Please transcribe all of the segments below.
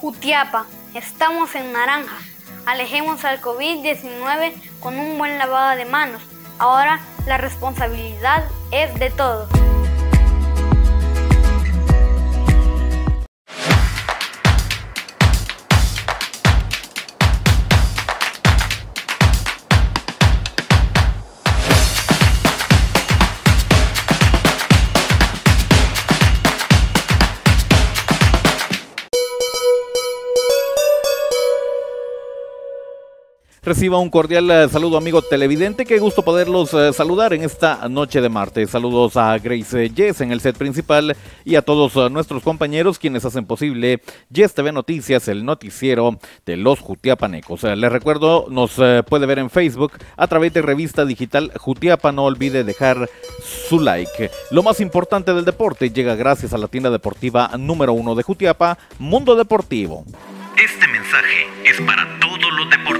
Jutiapa, estamos en naranja. Alejemos al COVID-19 con un buen lavado de manos. Ahora la responsabilidad es de todos. Reciba un cordial eh, saludo amigo televidente, qué gusto poderlos eh, saludar en esta noche de martes. Saludos a Grace Yes en el set principal y a todos eh, nuestros compañeros quienes hacen posible Yes TV Noticias, el noticiero de los Jutiapanecos. Les recuerdo, nos puede ver en Facebook a través de revista digital Jutiapa, no olvide dejar su like. Lo más importante del deporte llega gracias a la tienda deportiva número uno de Jutiapa, Mundo Deportivo. Este mensaje es para todos los deportistas.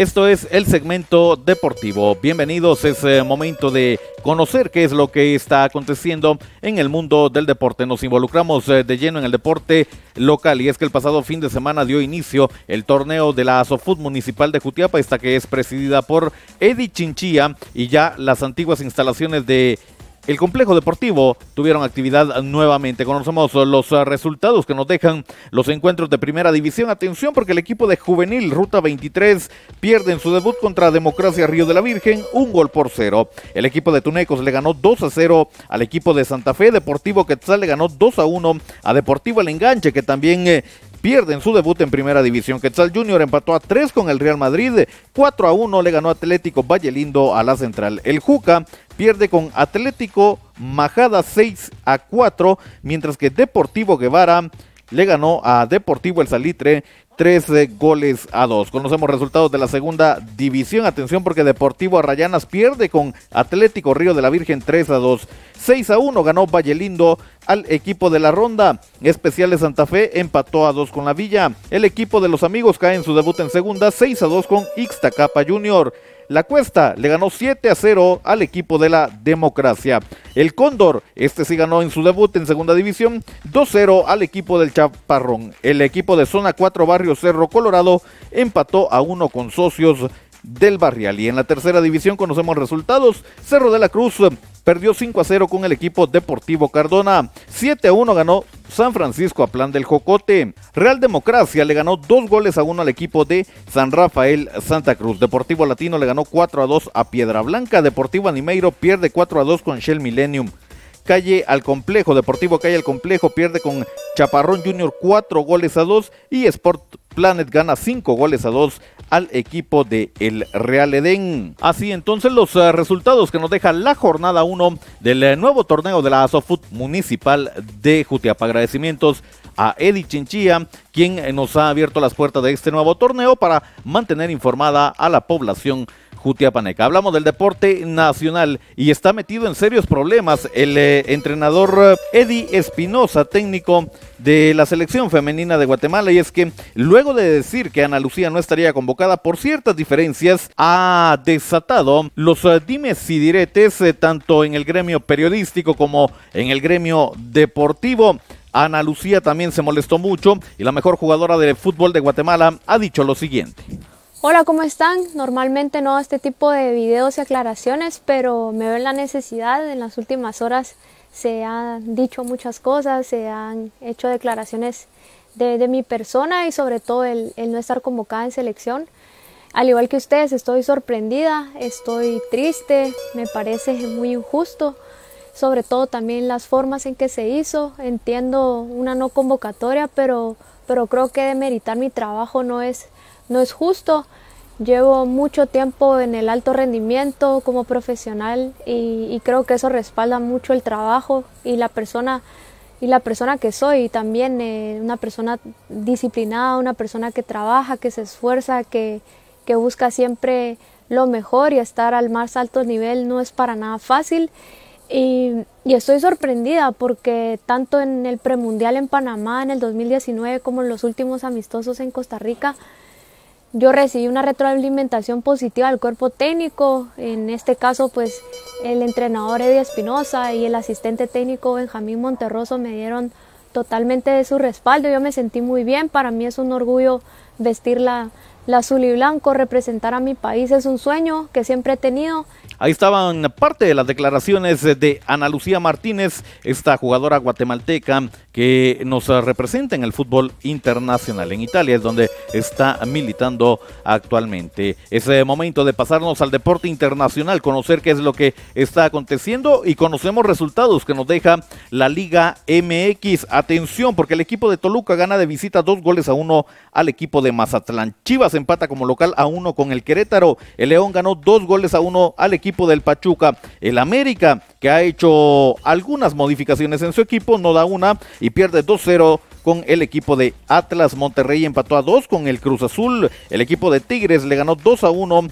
Esto es el segmento deportivo. Bienvenidos, es eh, momento de conocer qué es lo que está aconteciendo en el mundo del deporte. Nos involucramos eh, de lleno en el deporte local y es que el pasado fin de semana dio inicio el torneo de la Asofut Municipal de Jutiapa, esta que es presidida por Eddie Chinchilla y ya las antiguas instalaciones de el complejo deportivo tuvieron actividad nuevamente. Conocemos los resultados que nos dejan los encuentros de primera división. Atención porque el equipo de juvenil Ruta 23 pierde en su debut contra Democracia Río de la Virgen un gol por cero. El equipo de Tunecos le ganó 2 a 0 al equipo de Santa Fe. Deportivo Quetzal le ganó 2 a 1 a Deportivo El Enganche que también eh, pierden su debut en primera división. Quetzal Junior empató a 3 con el Real Madrid, 4 a 1 le ganó Atlético Valle Lindo a la central. El Juca pierde con Atlético Majada 6 a 4, mientras que Deportivo Guevara le ganó a Deportivo El Salitre 13 goles a 2. Conocemos resultados de la segunda división. Atención porque Deportivo Arrayanas pierde con Atlético Río de la Virgen 3 a 2. 6 a 1 ganó Valle Lindo al equipo de la ronda. Especial de Santa Fe empató a 2 con la Villa. El equipo de los amigos cae en su debut en segunda 6 a 2 con Ixtacapa Junior. La Cuesta le ganó 7 a 0 al equipo de la Democracia. El Cóndor, este sí ganó en su debut en segunda división, 2-0 al equipo del Chaparrón. El equipo de zona 4 Barrio Cerro Colorado empató a 1 con socios del Barrial. Y en la tercera división conocemos resultados. Cerro de la Cruz perdió 5 a 0 con el equipo Deportivo Cardona. 7 a 1 ganó San Francisco a plan del Jocote. Real Democracia le ganó 2 goles a 1 al equipo de San Rafael Santa Cruz. Deportivo Latino le ganó 4 a 2 a Piedra Blanca. Deportivo Animeiro pierde 4 a 2 con Shell Millennium. Calle al complejo, Deportivo Calle al complejo pierde con Chaparrón Junior 4 goles a 2 y Sport Planet gana 5 goles a 2 al equipo de el Real Edén. Así entonces los uh, resultados que nos deja la jornada 1 del uh, nuevo torneo de la Asofut Municipal de Jutiapa. Agradecimientos a Eddie Chinchilla, quien eh, nos ha abierto las puertas de este nuevo torneo para mantener informada a la población Jutiapaneca. Hablamos del deporte nacional y está metido en serios problemas el eh, entrenador eh, Eddie Espinosa, técnico de la selección femenina de Guatemala, y es que luego de decir que Ana Lucía no estaría convocada por ciertas diferencias, ha desatado los eh, dimes y diretes tanto en el gremio periodístico como en el gremio deportivo. Ana Lucía también se molestó mucho y la mejor jugadora de fútbol de Guatemala ha dicho lo siguiente. Hola, ¿cómo están? Normalmente no este tipo de videos y aclaraciones, pero me veo en la necesidad. En las últimas horas se han dicho muchas cosas, se han hecho declaraciones de, mi persona y sobre todo el, el, no estar convocada en selección. Al igual que ustedes, estoy sorprendida, estoy triste, me parece muy injusto, sobre todo también las formas en que se hizo. Entiendo una no convocatoria, pero pero creo que demeritar mi trabajo no es, no es justo. Llevo mucho tiempo en el alto rendimiento como profesional y, creo que eso respalda mucho el trabajo y la persona y la persona que soy también eh, una persona disciplinada, una persona que trabaja, que se esfuerza, que, que busca siempre lo mejor y estar al más alto nivel no es para nada fácil. Y, y, estoy sorprendida porque tanto en el premundial en Panamá en el 2019 como en los últimos amistosos en Costa Rica, yo recibí una retroalimentación positiva del cuerpo técnico, en este caso pues el entrenador Eddie Espinosa y el asistente técnico Benjamín Monterroso me dieron totalmente de su respaldo, yo me sentí muy bien, para mí es un orgullo vestir la, la azul y blanco, representar a mi país es un sueño que siempre he tenido. Ahí estaban parte de las declaraciones de Ana Lucía Martínez, esta jugadora guatemalteca que nos representa en el fútbol internacional. En Italia es donde está militando actualmente. Es momento de pasarnos al deporte internacional, conocer qué es lo que está aconteciendo y conocemos resultados que nos deja la Liga MX. Atención, porque el equipo de Toluca gana de visita dos goles a uno al equipo de Mazatlán. Chivas empata como local a uno con el Querétaro. El León ganó dos goles a uno al equipo del Pachuca. El América, que ha hecho algunas modificaciones en su equipo, no da una y pierde 2-0 con el equipo de Atlas. Monterrey empató a 2 con el Cruz Azul. El equipo de Tigres le ganó 2 a 1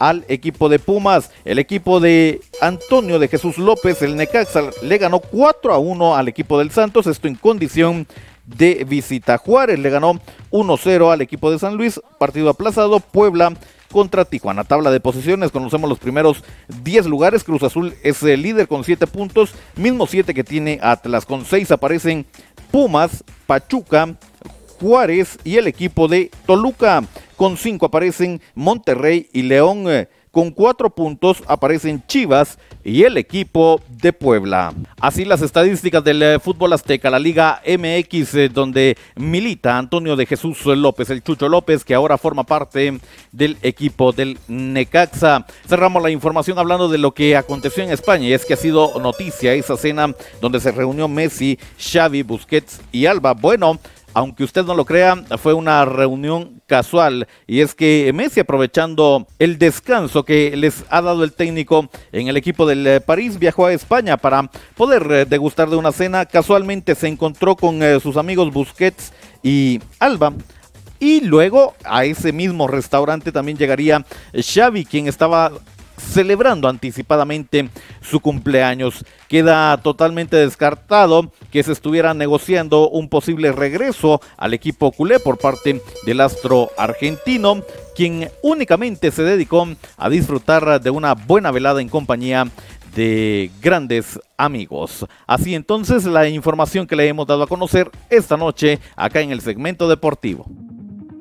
al equipo de Pumas. El equipo de Antonio de Jesús López, el Necaxa, le ganó 4 a 1 al equipo del Santos. Esto en condición de visita. Juárez le ganó 1-0 al equipo de San Luis. Partido aplazado. Puebla contra Tijuana. Tabla de posiciones, conocemos los primeros 10 lugares. Cruz Azul es el líder con 7 puntos, mismo 7 que tiene Atlas. Con 6 aparecen Pumas, Pachuca, Juárez y el equipo de Toluca. Con 5 aparecen Monterrey y León. Con cuatro puntos aparecen Chivas y el equipo de Puebla. Así las estadísticas del eh, fútbol azteca, la Liga MX, eh, donde milita Antonio de Jesús López, el Chucho López, que ahora forma parte del equipo del Necaxa. Cerramos la información hablando de lo que aconteció en España y es que ha sido noticia esa cena donde se reunió Messi, Xavi, Busquets y Alba. Bueno, aunque usted no lo crea, fue una reunión casual y es que Messi aprovechando el descanso que les ha dado el técnico en el equipo del eh, París viajó a España para poder eh, degustar de una cena. Casualmente se encontró con eh, sus amigos Busquets y Alba. Y luego a ese mismo restaurante también llegaría Xavi, quien estaba celebrando anticipadamente su cumpleaños. Queda totalmente descartado que se estuviera negociando un posible regreso al equipo culé por parte del astro argentino, quien únicamente se dedicó a disfrutar de una buena velada en compañía de grandes amigos. Así entonces la información que le hemos dado a conocer esta noche acá en el segmento deportivo.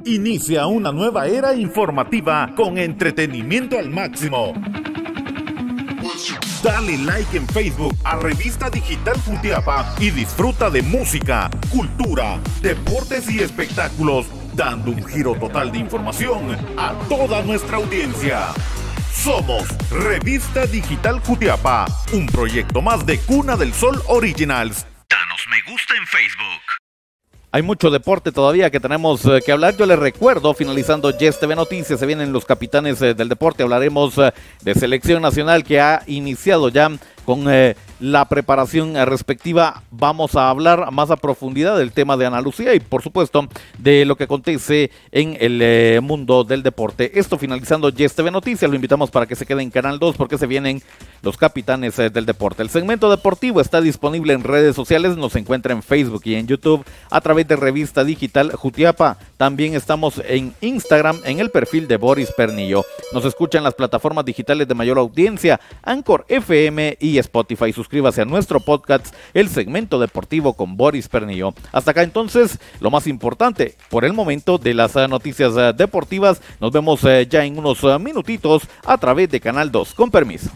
Inicia una nueva era informativa con entretenimiento al máximo. Dale like en Facebook a Revista Digital Futiapa y disfruta de música, cultura, deportes y espectáculos, dando un giro total de información a toda nuestra audiencia. Somos Revista Digital Jutiapa, un proyecto más de Cuna del Sol Originals. Danos me gusta en Facebook. Hay mucho deporte todavía que tenemos eh, que hablar. Yo les recuerdo, finalizando Yes TV Noticias, se vienen los capitanes eh, del deporte. Hablaremos eh, de selección nacional que ha iniciado ya con la preparación respectiva. Vamos a hablar más a profundidad del tema de Ana Lucía y por supuesto de lo que acontece en el eh, mundo del deporte. Esto finalizando Yes TV Noticias, lo invitamos para que se quede en Canal 2 porque se vienen los capitanes eh, del deporte. El segmento deportivo está disponible en redes sociales, nos encuentra en Facebook y en YouTube a través de revista digital Jutiapa. También estamos en Instagram en el perfil de Boris Pernillo. Nos escuchan las plataformas digitales de mayor audiencia, Anchor FM y Spotify. Suscríbase a nuestro podcast, el segmento deportivo con Boris Pernillo. Hasta acá entonces, lo más importante por el momento de las eh, noticias eh, deportivas. Nos vemos eh, ya en unos minutitos a través de Canal 2. Con permiso.